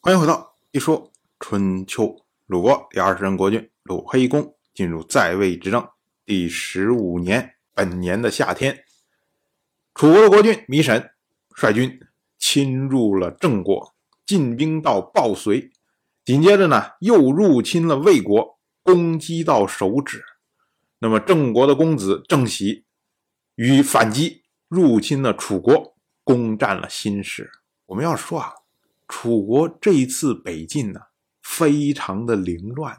欢迎回到一说春秋。鲁国第二十任国君鲁黑公进入在位执政第十五年，本年的夏天，楚国的国君芈沈率军侵入了郑国，进兵到鲍随，紧接着呢又入侵了魏国，攻击到手指。那么郑国的公子郑喜与反击，入侵了楚国，攻占了新市。我们要说啊。楚国这一次北进呢，非常的凌乱，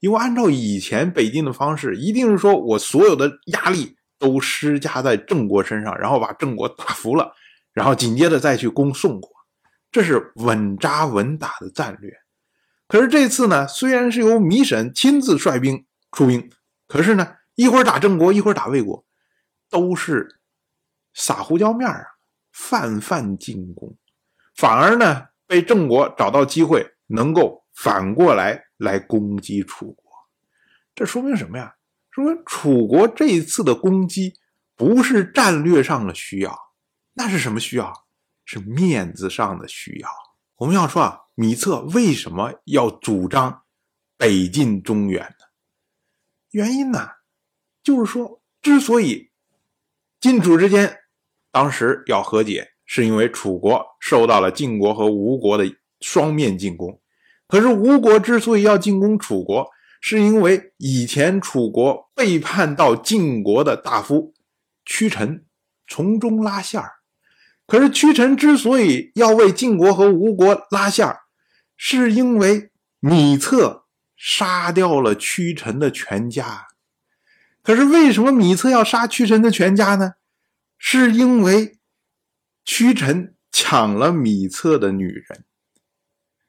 因为按照以前北进的方式，一定是说我所有的压力都施加在郑国身上，然后把郑国打服了，然后紧接着再去攻宋国，这是稳扎稳打的战略。可是这次呢，虽然是由米沈亲自率兵出兵，可是呢，一会儿打郑国，一会儿打魏国，都是撒胡椒面啊，泛泛进攻，反而呢。被郑国找到机会，能够反过来来攻击楚国，这说明什么呀？说明楚国这一次的攻击不是战略上的需要，那是什么需要？是面子上的需要。我们要说啊，米策为什么要主张北进中原呢？原因呢，就是说，之所以晋楚之间当时要和解。是因为楚国受到了晋国和吴国的双面进攻，可是吴国之所以要进攻楚国，是因为以前楚国背叛到晋国的大夫屈臣从中拉线儿。可是屈臣之所以要为晋国和吴国拉线儿，是因为米策杀掉了屈臣的全家。可是为什么米策要杀屈臣的全家呢？是因为。屈臣抢了芈策的女人，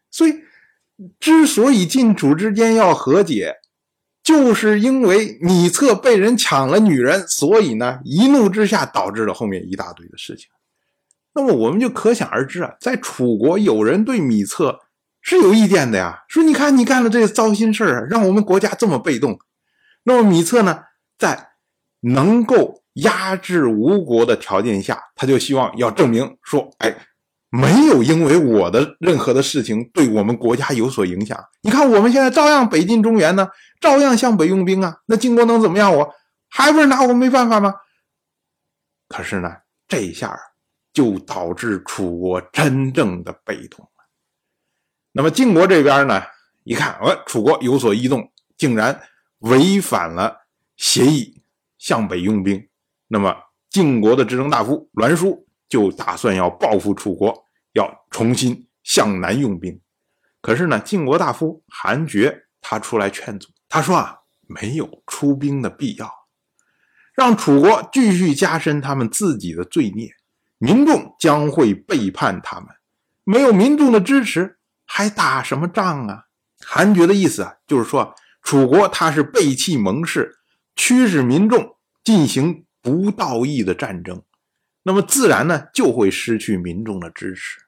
所以之所以晋楚之间要和解，就是因为芈策被人抢了女人，所以呢，一怒之下导致了后面一大堆的事情。那么我们就可想而知啊，在楚国有人对米策是有意见的呀，说你看你干了这糟心事儿，让我们国家这么被动。那么米策呢，在能够。压制吴国的条件下，他就希望要证明说：“哎，没有因为我的任何的事情对我们国家有所影响。你看我们现在照样北进中原呢，照样向北用兵啊。那晋国能怎么样？我还不是拿我没办法吗？可是呢，这一下就导致楚国真正的被动了。那么晋国这边呢，一看，呃，楚国有所异动，竟然违反了协议，向北用兵。”那么晋国的执政大夫栾书就打算要报复楚国，要重新向南用兵。可是呢，晋国大夫韩厥他出来劝阻，他说啊，没有出兵的必要，让楚国继续加深他们自己的罪孽，民众将会背叛他们。没有民众的支持，还打什么仗啊？韩厥的意思啊，就是说楚国他是背弃盟誓，驱使民众进行。不道义的战争，那么自然呢就会失去民众的支持。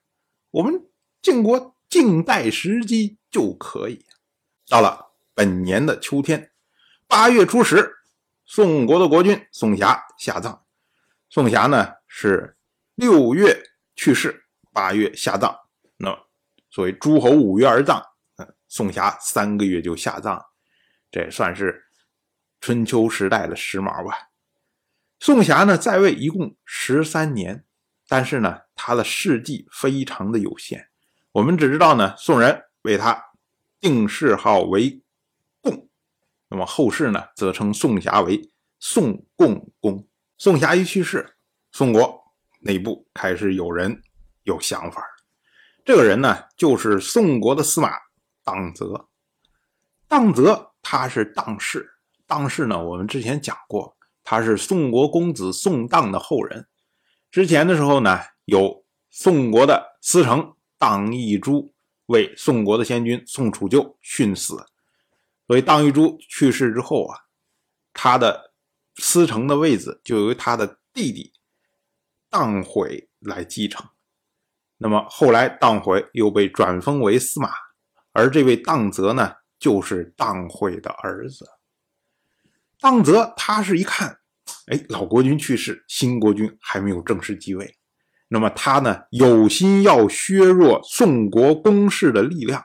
我们晋国静待时机就可以。到了本年的秋天，八月初十，宋国的国君宋霞下葬。宋霞呢是六月去世，八月下葬。那所谓诸侯五月而葬，宋霞三个月就下葬，这也算是春秋时代的时髦吧。宋霞呢，在位一共十三年，但是呢，他的事迹非常的有限。我们只知道呢，宋人为他定谥号为共，那么后世呢，则称宋霞为宋共公。宋霞一去世，宋国内部开始有人有想法。这个人呢，就是宋国的司马当泽。当泽他是当氏，当氏呢，我们之前讲过。他是宋国公子宋荡的后人。之前的时候呢，有宋国的司城当义珠为宋国的先君宋楚就殉死，所以当义珠去世之后啊，他的司城的位子就由他的弟弟荡悔来继承。那么后来荡悔又被转封为司马，而这位荡泽呢，就是荡悔的儿子。荡泽他是一看。哎，老国君去世，新国君还没有正式继位，那么他呢有心要削弱宋国公室的力量，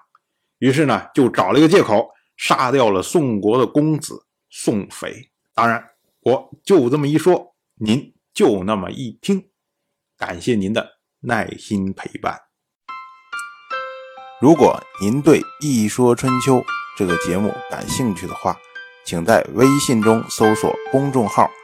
于是呢就找了一个借口杀掉了宋国的公子宋斐。当然，我就这么一说，您就那么一听。感谢您的耐心陪伴。如果您对《一说春秋》这个节目感兴趣的话，请在微信中搜索公众号“